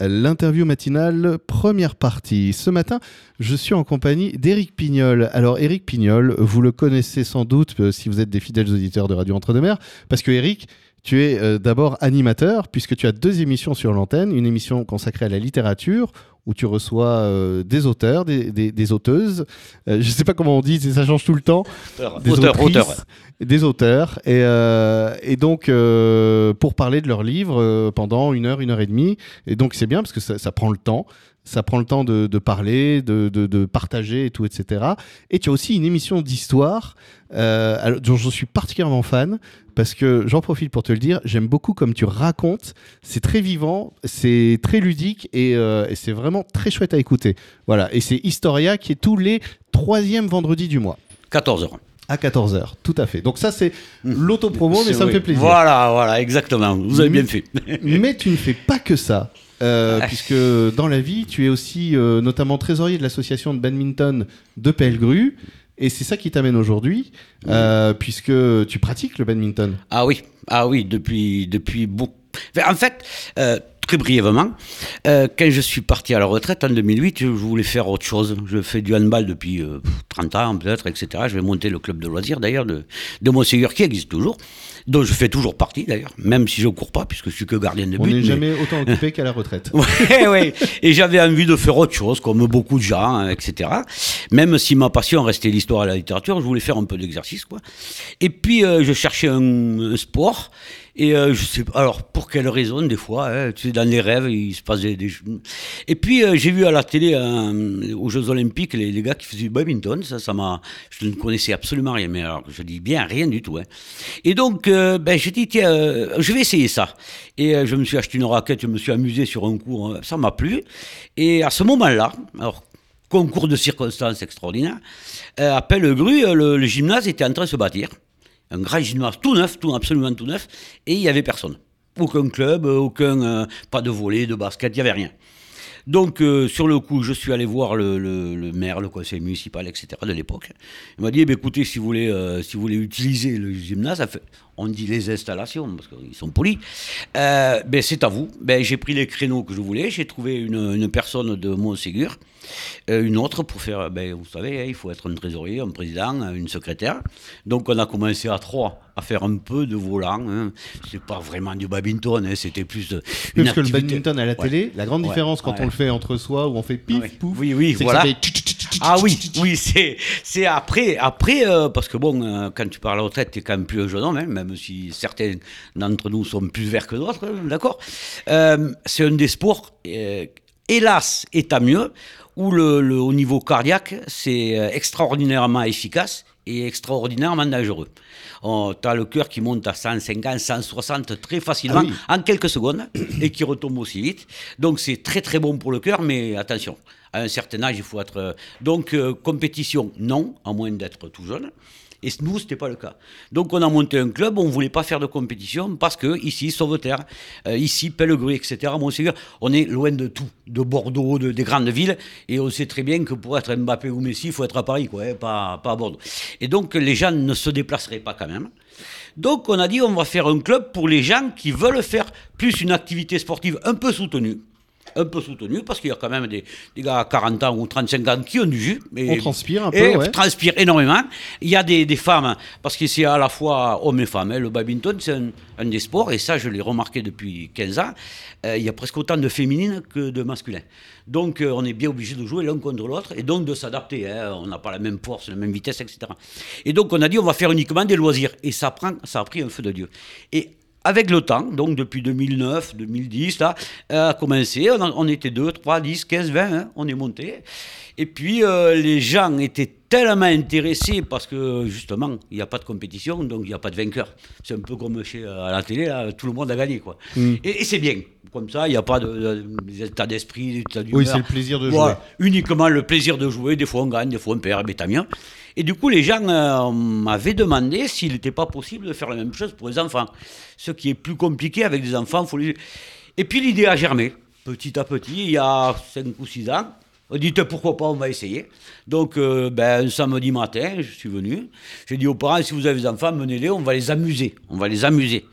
L'interview matinale, première partie. Ce matin, je suis en compagnie d'Éric Pignol. Alors, Éric Pignol, vous le connaissez sans doute euh, si vous êtes des fidèles auditeurs de Radio Entre-deux-Mers, parce que Éric, tu es euh, d'abord animateur, puisque tu as deux émissions sur l'antenne. Une émission consacrée à la littérature, où tu reçois euh, des auteurs, des, des, des auteuses. Euh, je ne sais pas comment on dit, ça change tout le temps. Des auteurs, auteurs. Des auteurs. Et, et donc, pour parler de leurs livres pendant une heure, une heure et demie. Et donc, c'est bien parce que ça, ça prend le temps ça prend le temps de, de parler, de, de, de, partager et tout, etc. Et tu as aussi une émission d'histoire euh, dont je suis particulièrement fan parce que j'en profite pour te le dire, j'aime beaucoup comme tu racontes, c'est très vivant, c'est très ludique et, euh, et c'est vraiment très chouette à écouter. Voilà, et c'est Historia qui est tous les troisièmes vendredis du mois. 14h. À 14h, tout à fait. Donc ça, c'est l'autopromo, mais ça oui. me fait plaisir. Voilà, voilà, exactement. Vous avez bien fait. mais tu ne fais pas que ça. Euh, puisque dans la vie, tu es aussi euh, notamment trésorier de l'association de badminton de Pellegru. Et c'est ça qui t'amène aujourd'hui, euh, puisque tu pratiques le badminton. Ah oui, ah oui, depuis, depuis beaucoup. En fait, euh, très brièvement, euh, quand je suis parti à la retraite en 2008, je voulais faire autre chose. Je fais du handball depuis 30 ans peut-être, etc. Je vais monter le club de loisirs d'ailleurs de, de Montségur qui existe toujours dont je fais toujours partie d'ailleurs, même si je ne cours pas, puisque je suis que gardien de but. On n'est mais... jamais autant occupé qu'à la retraite. ouais, ouais. Et j'avais envie de faire autre chose, comme beaucoup de gens, hein, etc. Même si ma passion restait l'histoire et la littérature, je voulais faire un peu d'exercice, quoi. Et puis, euh, je cherchais un, un sport. Et euh, je sais pas, alors pour quelle raison, des fois, hein, tu sais, dans les rêves, il se passe des. des... Et puis euh, j'ai vu à la télé, euh, aux Jeux Olympiques, les, gars qui faisaient du badminton, ça, ça m'a. Je ne connaissais absolument rien, mais alors je dis bien rien du tout. Hein. Et donc, euh, ben, j'ai dit, tiens, je vais essayer ça. Et je me suis acheté une raquette, je me suis amusé sur un cours, hein, ça m'a plu. Et à ce moment-là, alors concours de circonstances extraordinaires, à Pellegru, le, le gymnase était en train de se bâtir un grand gymnase tout neuf, tout absolument tout neuf, et il n'y avait personne. Aucun club, aucun, euh, pas de volet, de basket, il n'y avait rien. Donc, euh, sur le coup, je suis allé voir le, le, le maire, le conseil municipal, etc. de l'époque. Il m'a dit, eh bien, écoutez, si vous, voulez, euh, si vous voulez utiliser le gymnase, on dit les installations, parce qu'ils sont polis, euh, ben, c'est à vous. Ben, j'ai pris les créneaux que je voulais, j'ai trouvé une, une, personne de Montségur, euh, une autre pour faire, ben, vous savez, hein, il faut être un trésorier, un président, une secrétaire. Donc, on a commencé à trois à faire un peu de volant. Hein. C'est pas vraiment du badminton, hein, c'était plus de, une Parce que le badminton à la télé, ouais. la grande ouais. différence quand ouais. on le fait entre soi, où on fait pif, pouf, oui, oui, voilà. Ah oui, oui, c'est, c'est après, après euh, parce que bon, euh, quand tu parles à la retraite, tu es quand même plus un jeune homme, hein, même si certains d'entre nous sont plus verts que d'autres, hein, d'accord. Euh, C'est un des sports, euh, hélas, est à mieux, où le, le, au niveau cardiaque, c'est euh, extraordinairement efficace et extraordinairement dangereux. Oh, tu as le cœur qui monte à 150, 160 très facilement, ah oui. en quelques secondes, et qui retombe aussi vite. Donc c'est très très bon pour le cœur, mais attention, à un certain âge, il faut être... Donc euh, compétition, non, à moins d'être tout jeune. Et nous, ce n'était pas le cas. Donc, on a monté un club, on ne voulait pas faire de compétition parce que, ici, Sauveterre, euh, ici, Pellegru, etc., on est loin de tout, de Bordeaux, de, des grandes villes, et on sait très bien que pour être Mbappé ou Messi, il faut être à Paris, quoi, hein, pas, pas à Bordeaux. Et donc, les gens ne se déplaceraient pas quand même. Donc, on a dit, on va faire un club pour les gens qui veulent faire plus une activité sportive un peu soutenue un peu soutenu parce qu'il y a quand même des, des, gars à 40 ans ou 35 ans qui ont du jus. Et, on transpire un peu. Et ouais. transpire énormément. Il y a des, des femmes, parce que c'est à la fois hommes et femmes. Hein. Le badminton, c'est un, un, des sports, et ça, je l'ai remarqué depuis 15 ans. Euh, il y a presque autant de féminines que de masculins. Donc, euh, on est bien obligé de jouer l'un contre l'autre et donc de s'adapter. Hein. On n'a pas la même force, la même vitesse, etc. Et donc, on a dit, on va faire uniquement des loisirs. Et ça, prend, ça a pris un feu de Dieu. Et avec le temps, donc depuis 2009, 2010, là, euh, a commencé, on, était 2, 3, 10, 15, 20, hein, on est monté. Et puis euh, les gens étaient tellement intéressés parce que justement, il n'y a pas de compétition, donc il n'y a pas de vainqueur. C'est un peu comme chez, à la télé, là, tout le monde a gagné. Quoi. Mm. Et, et c'est bien. Comme ça, il n'y a pas d'état de, d'esprit, d'état d'humeur. Oui, c'est le plaisir de jouer. uniquement le plaisir de jouer. Des fois, on gagne, des fois, on perd, mais tant mieux. Et du coup, les gens euh, m'avaient demandé s'il n'était pas possible de faire la même chose pour les enfants. Ce qui est plus compliqué avec des enfants. Faut les... Et puis l'idée a germé, petit à petit, il y a 5 ou 6 ans. On dit pourquoi pas, on va essayer. Donc, euh, ben, un samedi matin, je suis venu. J'ai dit aux parents si vous avez des enfants, menez-les, on va les amuser. On va les amuser.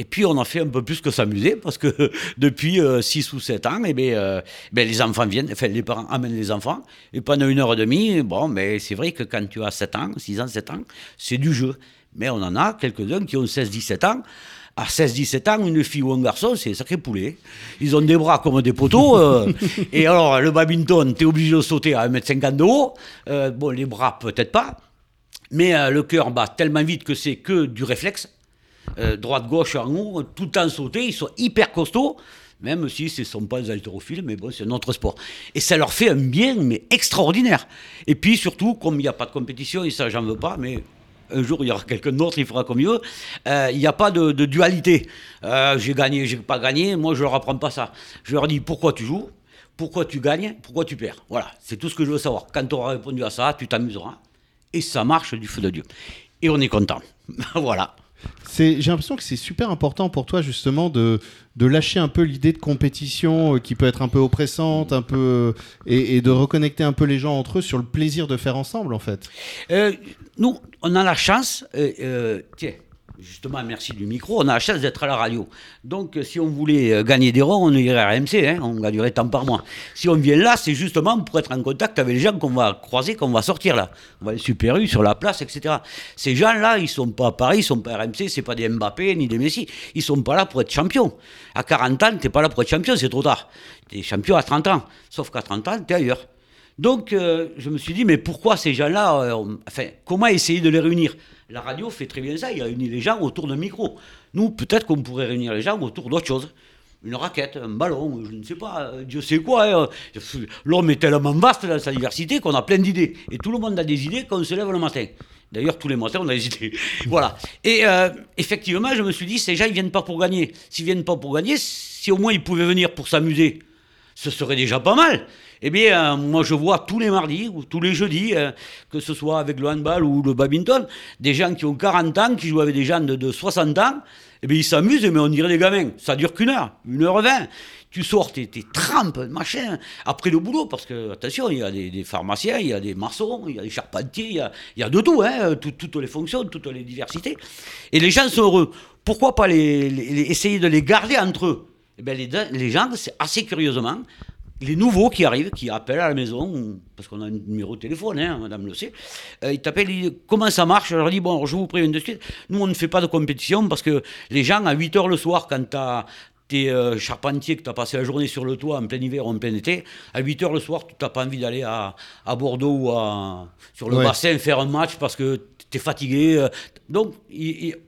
Et puis on a fait un peu plus que s'amuser parce que depuis 6 ou 7 ans, eh bien, ben, les enfants viennent, les parents amènent les enfants. Et pendant une heure et demie, bon, mais c'est vrai que quand tu as 7 ans, 6 ans, 7 ans, c'est du jeu. Mais on en a quelques-uns qui ont 16-17 ans à 16-17 ans, une fille ou un garçon, c'est sacré poulet. Ils ont des bras comme des poteaux. Euh, et alors, le badminton, tu es obligé de sauter à 1m50 de haut. Euh, bon, les bras, peut-être pas. Mais euh, le cœur bat tellement vite que c'est que du réflexe. Droite-gauche en haut, tout le temps sauter. Ils sont hyper costauds. Même si ce ne sont pas des haltérophiles, mais bon, c'est un autre sport. Et ça leur fait un bien, mais extraordinaire. Et puis surtout, comme il n'y a pas de compétition, et ça, j'en veux pas, mais un jour il y aura quelqu'un d'autre, il fera comme eux. Euh, il n'y a pas de, dualité. Euh, j'ai gagné, j'ai pas gagné, moi je leur apprends pas ça. Je leur dis pourquoi tu joues, pourquoi tu gagnes, pourquoi tu perds? Voilà, c'est tout ce que je veux savoir. Quand tu auras répondu à ça, tu t'amuseras. Et ça marche du feu de Dieu. Et on est content. voilà. J'ai l'impression que c'est super important pour toi justement de, de lâcher un peu l'idée de compétition euh, qui peut être un peu oppressante, un peu et, de reconnecter un peu les gens entre eux sur le plaisir de faire ensemble en fait. nous, on a la chance, euh, euh, tiens, justement, merci du micro, on a la chance d'être à la radio. Donc, euh, si on voulait gagner des ronds, on irait à RMC, hein, on gagnerait tant par mois. Si on vient là, c'est justement pour être en contact avec les gens qu'on va croiser, qu'on va sortir là. On va aller Super U, sur la place, etc. Ces gens-là, ils sont pas à Paris, ils sont pas à RMC, c'est pas des Mbappé ni des Messi. Ils sont pas là pour être champions. À 40 ans, t'es pas là pour être champion, c'est trop tard. T'es champion à 30 ans. Sauf qu'à 30 ans, t'es ailleurs. Donc, euh, je me suis dit, mais pourquoi ces gens-là, euh, enfin, comment essayer de les réunir? La radio fait très bien ça, il réunit les gens autour d'un micro. Nous, peut-être qu'on pourrait réunir les gens autour d'autre chose. Une raquette, un ballon, je ne sais pas, euh, Dieu sait quoi. Hein. L'homme est tellement vaste dans sa diversité qu'on a plein d'idées. Et tout le monde a des idées quand on se lève le matin. D'ailleurs, tous les matins, on a des idées. voilà. Et effectivement, je me suis dit, ces gens, ils viennent pas pour gagner. S'ils viennent pas pour gagner, si au moins ils pouvaient venir pour s'amuser, ce serait déjà pas mal. Eh bien, euh, moi, je vois tous les mardis ou tous les jeudis, euh, que ce soit avec le handball ou le badminton, des gens qui ont 40 ans, qui jouent avec des gens de, 60 ans. Eh bien, ils s'amusent, mais on dirait des gamins. Ça dure qu'une heure, une heure vingt. Tu sors tes, tes trempes, machin, après le boulot, parce que, attention, il y a des, pharmaciens, il y a des maçons, il y a des charpentiers, il y a, de tout, hein, toutes les fonctions, toutes les diversités. Et les gens sont heureux. Pourquoi pas les, essayer de les garder entre eux? Eh bien, les, les gens, c'est assez curieusement, les nouveaux qui arrivent, qui appellent à la maison, parce qu'on a un numéro de téléphone, hein, madame le sait, euh, ils t'appellent, ils disent comment ça marche? Je leur dis, bon, je vous préviens de suite, nous on ne fait pas de compétition parce que les gens, à 8 h le soir, quand tu es euh, charpentier, que tu as passé la journée sur le toit en plein hiver ou en plein été, à 8 h le soir, tu n'as pas envie d'aller à, Bordeaux ou à, sur le bassin faire un match parce que tu es fatigué. Euh. donc,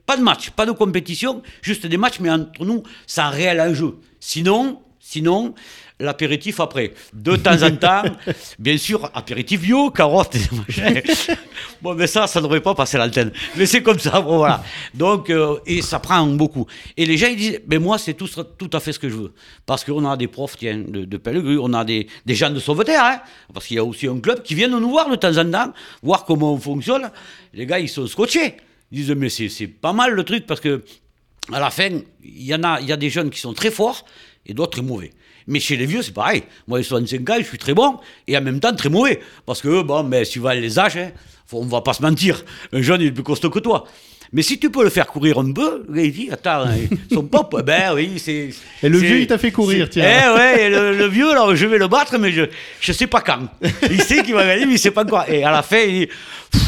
pas de match, pas de compétition, juste des matchs, mais entre nous, un réel enjeu. Sinon, sinon, l'apéritif après. De temps en temps, bien sûr, apéritif bio, carottes et Bon, mais ça, ça ne devrait pas passer l'antenne. Mais c'est comme ça, bon, voilà. Donc, euh, et ça prend beaucoup. Et les gens, ils disent, mais moi, c'est tout, tout à fait ce que je veux. Parce qu'on a des profs, tiens, de, de on a des, des gens de sauveterre, hein, parce qu'il y a aussi un club qui vient nous voir de temps en temps, voir comment on fonctionne. Les gars, ils sont scotchés. Ils disent, mais c'est pas mal le truc, parce que à la fin, il y en a, il y a des jeunes qui sont très forts et d'autres très mauvais. Mais chez les vieux, c'est pareil. Moi, j'ai 65 ans, je suis très bon et en même temps très mauvais. Parce que, bon, mais tu vas les âges, hein, on va pas se mentir. Un jeune, il est plus costaud que toi. Mais si tu peux le faire courir un peu, il dit, attends, hein, son pop, ben oui, c'est. Et le vieux, il t'a fait courir, tiens. Eh ouais, le, vieux, alors je vais le battre, mais je ne sais pas quand. Il sait qu'il va gagner, mais il sait pas quoi. Et à la fin, il dit,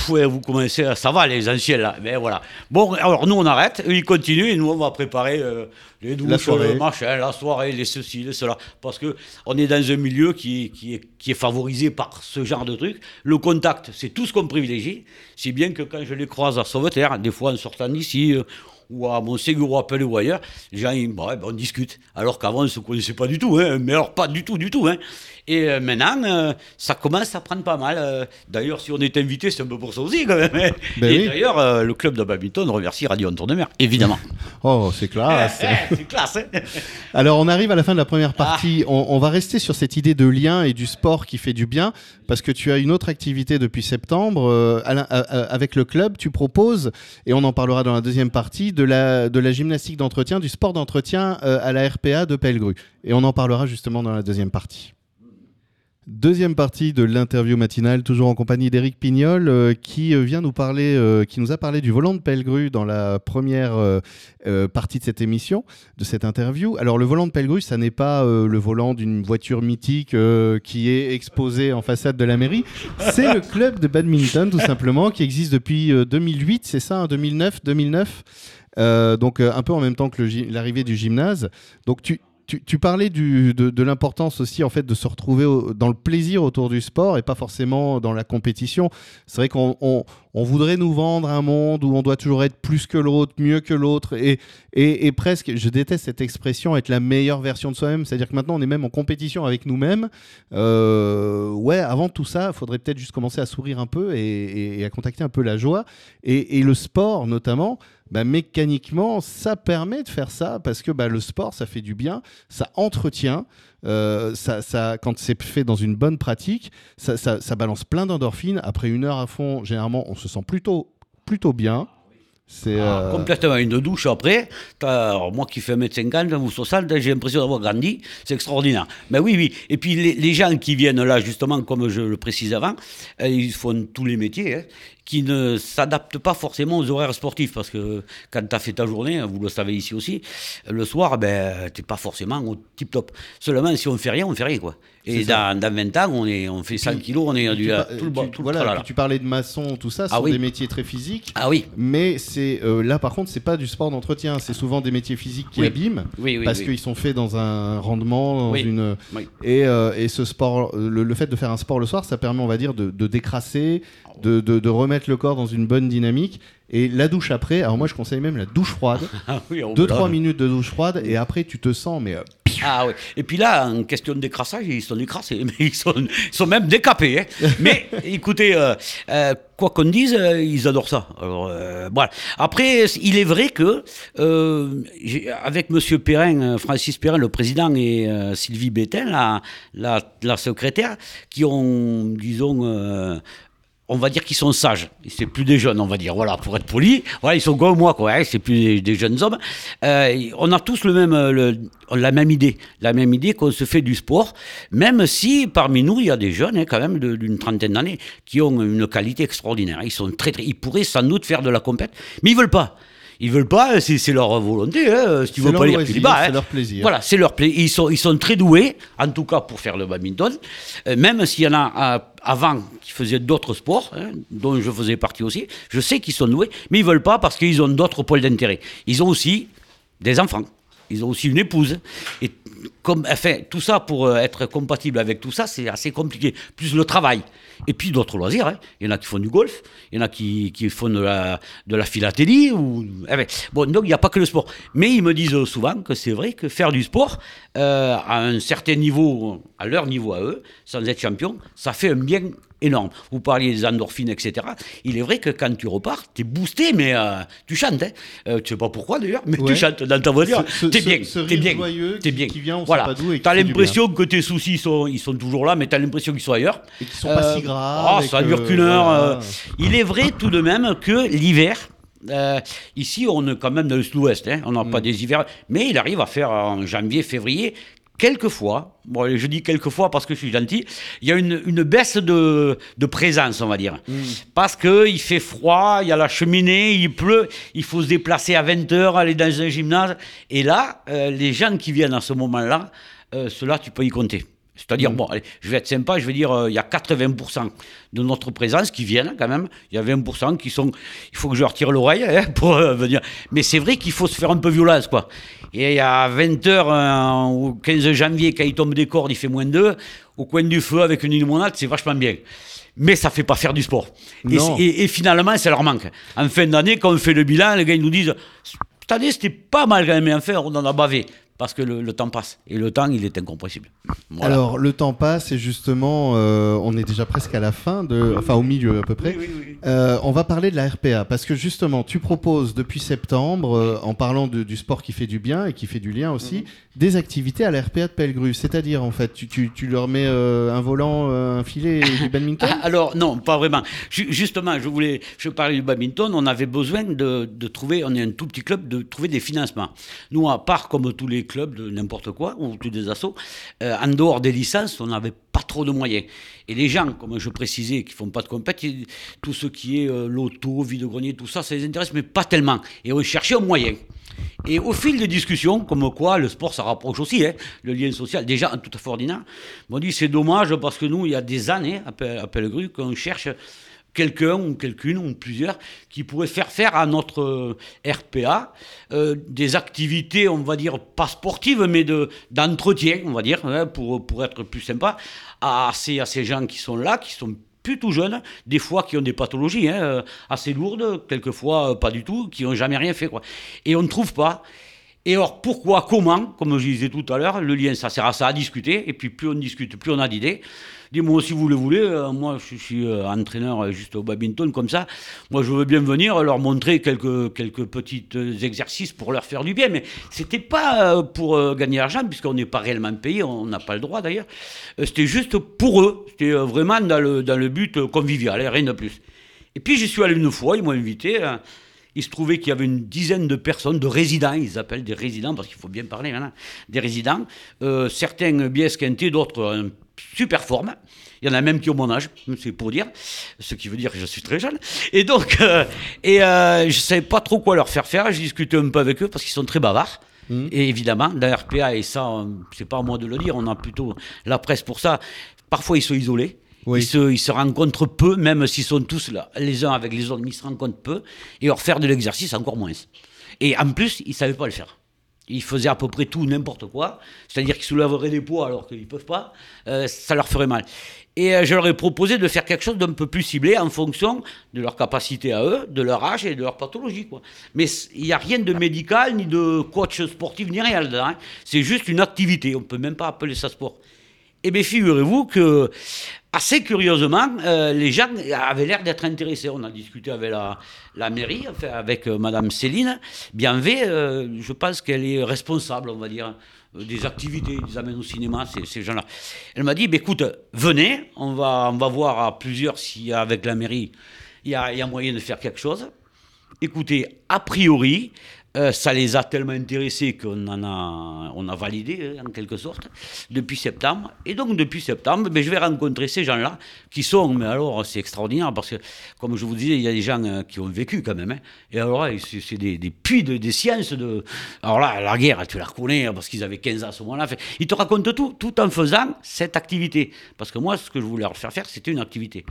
ouais, vous commencez, ça va, les anciens là. Mais voilà. Bon, alors nous, on arrête, ils continuent, et nous, on va préparer euh, les douches, la soirée. le machin, la soirée, les ceci, les cela. Parce que on est dans un milieu qui, qui, est, qui est favorisé par ce genre de trucs. Le contact, c'est tout ce qu'on privilégie. Si bien que quand je les croise à Sauveterre, des fois en sortant d'ici, euh, ou à Montségur ou à Pelé ou ailleurs, les gens, ils, bah, on discute. Alors qu'avant, on ne se connaissait pas du tout, hein, mais alors pas du tout, du tout. Hein. Et euh, maintenant, euh, ça commence à prendre pas mal. Euh. d'ailleurs, si on est invité, c'est un peu pour ça aussi, quand même. Hein. Ben et d'ailleurs, le club de badminton remercie Radio Antoine de Mer, évidemment. Oh, c'est classe. c'est classe. Hein. Alors, on arrive à la fin de la première partie. Ah. On, va rester sur cette idée de lien et du sport qui fait du bien, parce que tu as une autre activité depuis septembre. avec le club, tu proposes, et on en parlera dans la deuxième partie, de la, de la gymnastique d'entretien, du sport d'entretien à la RPA de Pellegru. Et on en parlera justement dans la deuxième partie. Deuxième partie de l'interview matinale, toujours en compagnie d'Éric Pignol, euh, qui euh, vient nous parler, euh, qui nous a parlé du volant de Pellegru dans la première partie de cette émission, de cette interview. Alors le volant de Pellegru, ça n'est pas le volant d'une voiture mythique qui est exposé en façade de la mairie. C'est le club de badminton, tout simplement, qui existe depuis 2008, c'est ça, 2009, hein, 2009. donc un peu en même temps que l'arrivée du gymnase. Donc tu, tu, parlais de, l'importance aussi en fait de se retrouver dans le plaisir autour du sport et pas forcément dans la compétition. C'est vrai qu'on voudrait nous vendre un monde où on doit toujours être plus que l'autre, mieux que l'autre et, et, presque, je déteste cette expression, être la meilleure version de soi-même. C'est-à-dire que maintenant on est même en compétition avec nous-mêmes. Euh, ouais, avant tout ça, il faudrait peut-être juste commencer à sourire un peu et, à contacter un peu la joie. Et, le sport notamment. Bah, mécaniquement, ça permet de faire ça parce que bah, le sport, ça fait du bien, ça entretient. Euh, ça, ça, quand c'est fait dans une bonne pratique, ça, ça balance plein d'endorphines. Après une heure à fond, généralement, on se sent plutôt, plutôt bien. C'est ah, euh, complètement une douche après. moi qui fais 1m50 ou 60, j'ai l'impression d'avoir grandi. C'est extraordinaire. Mais oui, oui. Et puis les, gens qui viennent là, justement, comme je le précise avant, euh, ils font tous les métiers. Hein qui ne s'adaptent pas forcément aux horaires sportifs. Parce que quand tu as fait ta journée, vous le savez ici aussi, le soir, ben, tu n'es pas forcément au tip-top. Seulement, si on ne fait rien, on ne fait rien. Quoi. Et dans, dans, 20 ans, on, est, on fait 100 kilos, on est du, tout le, tu, voilà, tu parlais de maçon, tout ça, ce ah sont des métiers très physiques. Ah oui. Mais c'est euh, là, par contre, c'est pas du sport d'entretien. C'est souvent des métiers physiques qui abîment. parce qu'ils sont faits dans un rendement, dans une. Et, euh, et, ce sport, le, fait de faire un sport le soir, ça permet, on va dire, de, de décrasser, de, de, de remettre le corps dans une bonne dynamique. Et la douche après, alors moi je conseille même la douche froide. 2-3 ah minutes de douche froide et après tu te sens mais... Euh, ah oui. Et puis là, en question de décrassage, ils sont décrassés, mais ils sont, sont même décapés. Hein. mais écoutez, euh, euh, quoi qu'on dise, ils adorent ça. Alors, voilà. Après, il est vrai que avec Monsieur Perrin, Francis Perrin, le président, et Sylvie Bétain, la, la, la, secrétaire, qui ont, disons on va dire qu'ils sont sages. C'est plus des jeunes, on va dire. Voilà, pour être poli. Voilà, ils sont comme moi, quoi. Hein, c'est plus des, jeunes hommes. Euh, on a tous le même, le, la même idée. La même idée qu'on se fait du sport. Même si parmi nous, il y a des jeunes, hein, quand même, d'une trentaine d'années, qui ont une qualité extraordinaire. Ils sont très, très, ils pourraient sans doute faire de la compète, mais ils veulent pas. Ils veulent pas, c'est leur volonté. Hein. Si tu veux pas lire, tu hein. C'est leur plaisir. Voilà, c'est leur plaisir. Ils sont, ils sont très doués, en tout cas pour faire le badminton. Euh, même s'il y en a euh, avant qui faisaient d'autres sports, hein, dont je faisais partie aussi, je sais qu'ils sont doués, mais ils veulent pas parce qu'ils ont d'autres pôles d'intérêt. Ils ont aussi des enfants. Ils ont aussi une épouse. Et comme, tout ça, pour euh, être compatible avec tout ça, c'est assez compliqué. Plus le travail. Et puis d'autres loisirs. Hein. Il y en a qui font du golf, il y en a qui, font de la, de la philatélie. Bon, donc il n'y a pas que le sport. Mais ils me disent souvent que c'est vrai que faire du sport, euh, à un certain niveau, à leur niveau à eux, sans être champion, ça fait un bien énorme. Vous parliez des endorphines, etc. Il est vrai que quand tu repars, tu es boosté, mais euh, tu chantes. Hein. Euh, tu sais pas pourquoi d'ailleurs, mais tu chantes dans ta voiture. T'es bien. T'es bien. T'es bien. Qui vient, on voilà. Sait pas d'où tu as l'impression que tes soucis sont, ils sont toujours là, mais tu as l'impression qu'ils sont ailleurs. Et qu'ils sont pas si euh, graves. Oh, ça dure qu'une heure. Il est vrai tout de même que l'hiver, ici, on est quand même dans le sud-ouest, hein. on n'a pas mm. des hivers, mais il arrive à faire en janvier, février quelquefois, bon, je dis quelquefois parce que je suis gentil, il y a une, une baisse de, de, présence, on va dire. Mm. Parce qu'il fait froid, il y a la cheminée, il pleut, il faut se déplacer à 20h, aller dans un gymnase. Et là, euh, les gens qui viennent à ce moment-là, euh, cela, tu peux y compter. C'est-à-dire, mm. bon, allez, je vais être sympa, je vais dire, euh, il y a 80% de notre présence qui viennent quand même. Il y a 20% qui sont. Il faut que je retire l'oreille hein, pour euh, venir. Mais c'est vrai qu'il faut se faire un peu violence, quoi. Et à 20h, euh, au 15 janvier, quand il tombe des cordes, il fait moins 2. Au coin du feu, avec une limonade, c'est vachement bien. Mais ça fait pas faire du sport. Et, et, finalement, ça leur manque. En fin d'année, quand on fait le bilan, les gars ils nous disent Cette année, c'était pas mal quand même, mais enfin, on en a bavé parce que le, temps passe. Et le temps, il est incompressible. Alors, le temps passe et justement, euh, on est déjà presque à la fin, de, enfin au milieu à peu près. Euh, on va parler de la RPA parce que justement, tu proposes depuis septembre, euh, en parlant du sport qui fait du bien et qui fait du lien aussi, mhm. Des activités à la de Pellegru. C'est-à-dire, en fait, tu, leur mets un volant, un filet et du badminton ah, Alors, non, pas vraiment. justement, je voulais, je parlais du badminton, on avait besoin de, trouver, on est un tout petit club, de trouver des financements. Nous, à part comme tous les club de n'importe quoi, ou des assos. Euh, en dehors des licences, on n'avait pas trop de moyens. Et les gens, comme je précisais, qui font pas de compétition, tout ce qui est euh, loto, vide-grenier, tout ça, ça les intéresse, mais pas tellement. Et on cherchait un moyen. Et au fil des discussions, comme quoi le sport, ça rapproche aussi, hein, le lien social, déjà tout à fait ordinaire, on dit c'est dommage parce que nous, il y a des années, à Pellegru, qu'on cherche quelqu'un ou quelqu'une ou plusieurs qui pourraient faire faire à notre euh, RPA euh, des activités, on va dire, pas sportives, mais d'entretien, on va dire, hein, pour, pour être plus sympa, à ces, à ces gens qui sont là, qui sont plutôt jeunes, des fois qui ont des pathologies hein, euh, assez lourdes, quelquefois pas du tout, qui n'ont jamais rien fait. Quoi. Et on ne trouve pas. Et alors pourquoi, comment, comme je disais tout à l'heure, le lien ça sert à ça, à discuter, et puis plus on discute, plus on a d'idées. Dis-moi si vous le voulez, euh, moi je suis euh, entraîneur euh, juste au badminton comme ça, moi je veux bien venir leur montrer quelques, quelques petits exercices pour leur faire du bien, mais c'était pas pour gagner l'argent, puisqu'on n'est pas réellement payé, on n'a pas le droit d'ailleurs, c'était juste pour eux, c'était vraiment dans le, dans le but convivial, rien de plus. Et puis j'y suis allé une fois, ils m'ont invité. Hein. Il se trouvait qu'il y avait une dizaine de personnes, de résidents, ils appellent des résidents, parce qu'il faut bien parler maintenant, des résidents, euh, certains bien esquintés, d'autres en super forme. Il y en a même qui ont mon âge, c'est pour dire, ce qui veut dire que je suis très jeune. Et donc, euh, et euh, je ne savais pas trop quoi leur faire faire, j'ai discuté un peu avec eux parce qu'ils sont très bavards. Mmh. Et évidemment, la RPA, et ça, c'est pas à moi de le dire, on a plutôt la presse pour ça, parfois ils sont isolés. Ils, se, rencontrent peu, même s'ils sont tous là, les uns avec les autres, mais ils se rencontrent peu. Et leur faire de l'exercice, encore moins. Et en plus, ils ne savaient pas le faire. Ils faisaient à peu près tout, n'importe quoi. C'est-à-dire qu'ils soulèveraient des poids alors qu'ils ne peuvent pas. Euh, ça leur ferait mal. Et euh, je leur ai proposé de faire quelque chose d'un peu plus ciblé en fonction de leur capacité à eux, de leur âge et de leur pathologie. Mais il n'y a rien de médical, ni de coach sportif, ni rien dedans. Hein. C'est juste une activité. On ne peut même pas appeler ça sport. Eh bien, figurez-vous que assez curieusement, euh, les gens avaient l'air d'être intéressés. On a discuté avec la, mairie, enfin, avec euh, Madame Céline Bienvé. Euh, je pense qu'elle est responsable, on va dire, des activités. Ils amènent au cinéma, ces, gens-là. Elle m'a dit bah, écoute, venez, on va, on va voir à plusieurs si avec la mairie, il y a moyen de faire quelque chose. Écoutez, a priori, euh, ça les a tellement intéressés qu'on en a, on a validé hein, en quelque sorte depuis septembre. Et donc depuis septembre, ben, je vais rencontrer ces gens-là qui sont, mais alors c'est extraordinaire parce que comme je vous disais, il y a des gens euh, qui ont vécu quand même. Hein. et alors c'est des, des, puits de, des sciences. De, alors là, la guerre, tu la reconnais hein, parce qu'ils avaient 15 ans à ce moment-là. Ils te racontent tout, tout en faisant cette activité. Parce que moi, ce que je voulais leur faire faire, c'était une activité.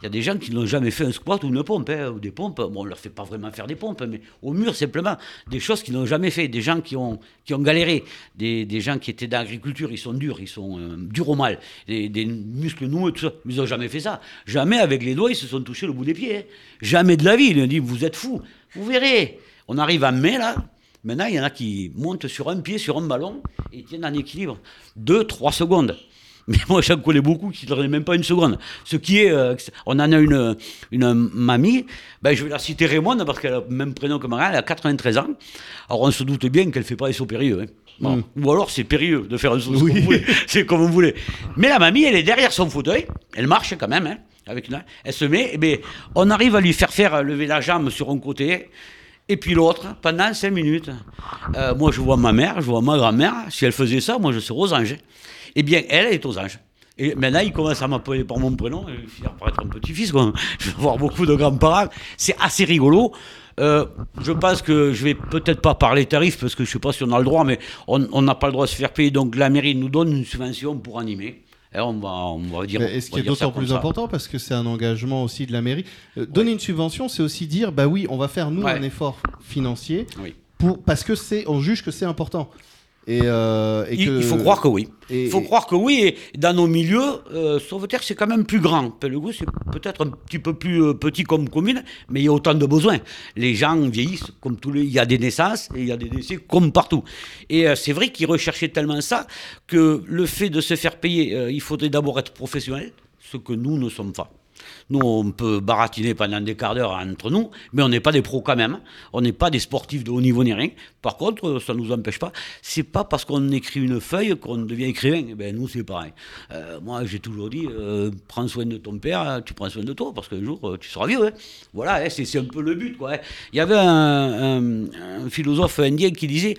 Il y a des gens qui n'ont jamais fait un squat ou une pompe, ou des pompes. Bon, on leur fait pas vraiment faire des pompes, mais au mur simplement des choses qu'ils n'ont jamais fait, des gens qui ont, galéré, des, gens qui étaient d'agriculture, ils sont durs, ils sont euh, durs au mal, des, muscles noueux, tout ça. Ils n'ont jamais fait ça. Jamais avec les doigts, ils se sont touchés le bout des pieds. Hein. Jamais de la vie. Ils ont dit, vous êtes fous. Vous verrez. On arrive à mai, là. Maintenant, il y en a qui montent sur un pied, sur un ballon, et tiennent en équilibre. Deux, trois secondes. Mais moi, j'en connais beaucoup qui ne même pas une seconde. Ce qui est. Euh, on en a une, une mamie, ben, je vais la citer Raymond, parce qu'elle a le même prénom que Marie, elle a 93 ans. Alors, on se doute bien qu'elle ne fait pas les sauts périlleux. Hein. Hmm. Ou alors, c'est périlleux de faire un saut, c'est comme vous voulez. Mais la mamie, elle est derrière son fauteuil, elle marche quand même, hein, avec une, elle se met, et ben, on arrive à lui faire faire lever la jambe sur un côté. Et puis l'autre, pendant 5 minutes. Euh, moi, je vois ma mère, je vois ma grand-mère. Si elle faisait ça, moi, je serais aux anges. Eh bien, elle, est aux anges. Et maintenant, il commence à m'appeler par mon prénom, il finir par être un petit-fils. Je vais avoir beaucoup de grands-parents. C'est assez rigolo. Euh, je pense que je vais peut-être pas parler tarifs parce que je sais pas si on a le droit, mais on n'a pas le droit de se faire payer. Donc la mairie nous donne une subvention pour animer. Et on va, on va dire. Et ce qui est d'autant plus important parce que c'est un engagement aussi de la mairie. Euh, donner une subvention, c'est aussi dire bah oui, on va faire nous un effort financier pour parce que c'est, on juge que c'est important. Euh, il, faut croire que oui. Il faut croire que oui. Et dans nos milieux, euh, Sauveterre, c'est quand même plus grand. Pellegou, c'est peut-être un petit peu plus euh, petit comme commune, mais il y a autant de besoins. Les gens vieillissent, comme tous les. Il y a des naissances et il y a des décès comme partout. Et c'est vrai qu'ils recherchaient tellement ça que le fait de se faire payer, il faudrait d'abord être professionnel, ce que nous ne sommes pas. Nous, on peut baratiner pendant des quarts d'heure entre nous, mais on n'est pas des pros quand même. On n'est pas des sportifs de haut niveau ni rien. Par contre, ça ne nous empêche pas. C'est pas parce qu'on écrit une feuille qu'on devient écrivain. Eh ben, nous, c'est pareil. Euh, moi, j'ai toujours dit, euh, prends soin de ton père, tu prends soin de toi, parce qu'un jour, euh, tu seras vieux. Hein. Voilà, hein, c'est un peu le but. Hein. Il y avait un, philosophe indien qui disait,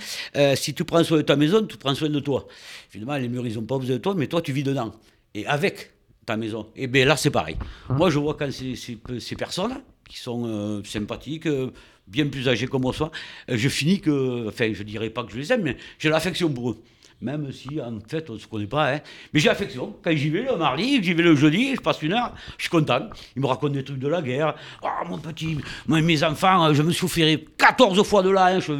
si tu prends soin de ta maison, tu prends soin de toi. Finalement, les murs, ils n'ont pas besoin de toi, mais toi, tu vis dedans. Et avec ta maison. Et bien là, c'est pareil. Moi, je vois quand ces, ces, ces personnes qui sont euh, sympathiques, euh, bien plus âgés que moi, soit, euh, je finis que, enfin, je dirais pas que je les aime, mais j'ai l'affection pour eux. Même si, en fait, on ne se connaît pas. Hein. Mais j'ai l'affection. Quand j'y vais le mardi, j'y vais le jeudi, je passe une heure, je suis content. Ils me racontent des trucs de la guerre. Oh, mon petit, moi, mes enfants, je me suis fait 14 fois de là. Hein. Je,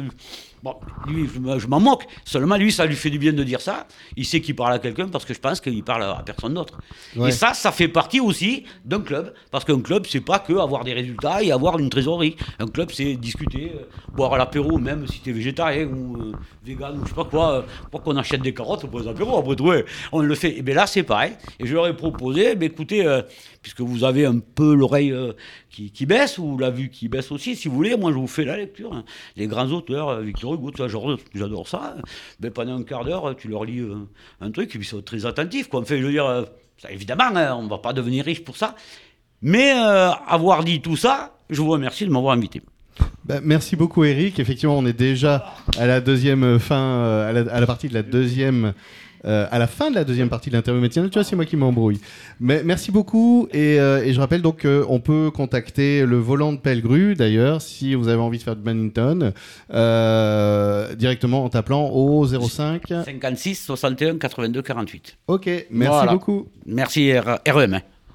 Bon, lui, je, m'en moque. Seulement, lui, ça lui fait du bien de dire ça. Il sait qu'il parle à quelqu'un parce que je pense qu'il parle à personne d'autre. Et ça, ça fait partie aussi d'un club. Parce qu'un club, c'est pas que avoir des résultats et avoir une trésorerie. Un club, c'est discuter, euh, boire l'apéro, même si tu es végétarien ou euh, vegan ou je sais pas quoi. Euh, pour qu'on achète des carottes pour les apéros. Après tout, on le fait. Et bien là, c'est pareil. Et je leur ai proposé, mais écoutez, puisque vous avez un peu l'oreille qui, baisse ou la vue qui baisse aussi, si vous voulez, moi, je vous fais la lecture. Hein. Les grands auteurs, Victor j'adore ça. Mais pendant un quart d'heure, tu leur lis euh, un truc, et puis ils sont très attentifs. Quoi. Enfin, je dire, euh, évidemment, hein, on ne va pas devenir riche pour ça. Mais euh, avoir dit tout ça, je vous remercie de m'avoir invité. Bah, merci beaucoup Eric. Effectivement, on est déjà à la deuxième fin, à la partie de la deuxième euh, à la fin de la deuxième partie de l'interview matinale. Tu vois, c'est moi qui m'embrouille. Mais merci beaucoup. Et, euh, je rappelle donc qu'on peut contacter le volant de Pellegru, d'ailleurs, si vous avez envie de faire du badminton, euh, directement en t'appelant au 05 56 61 82 48. Ok, merci beaucoup. Merci REM.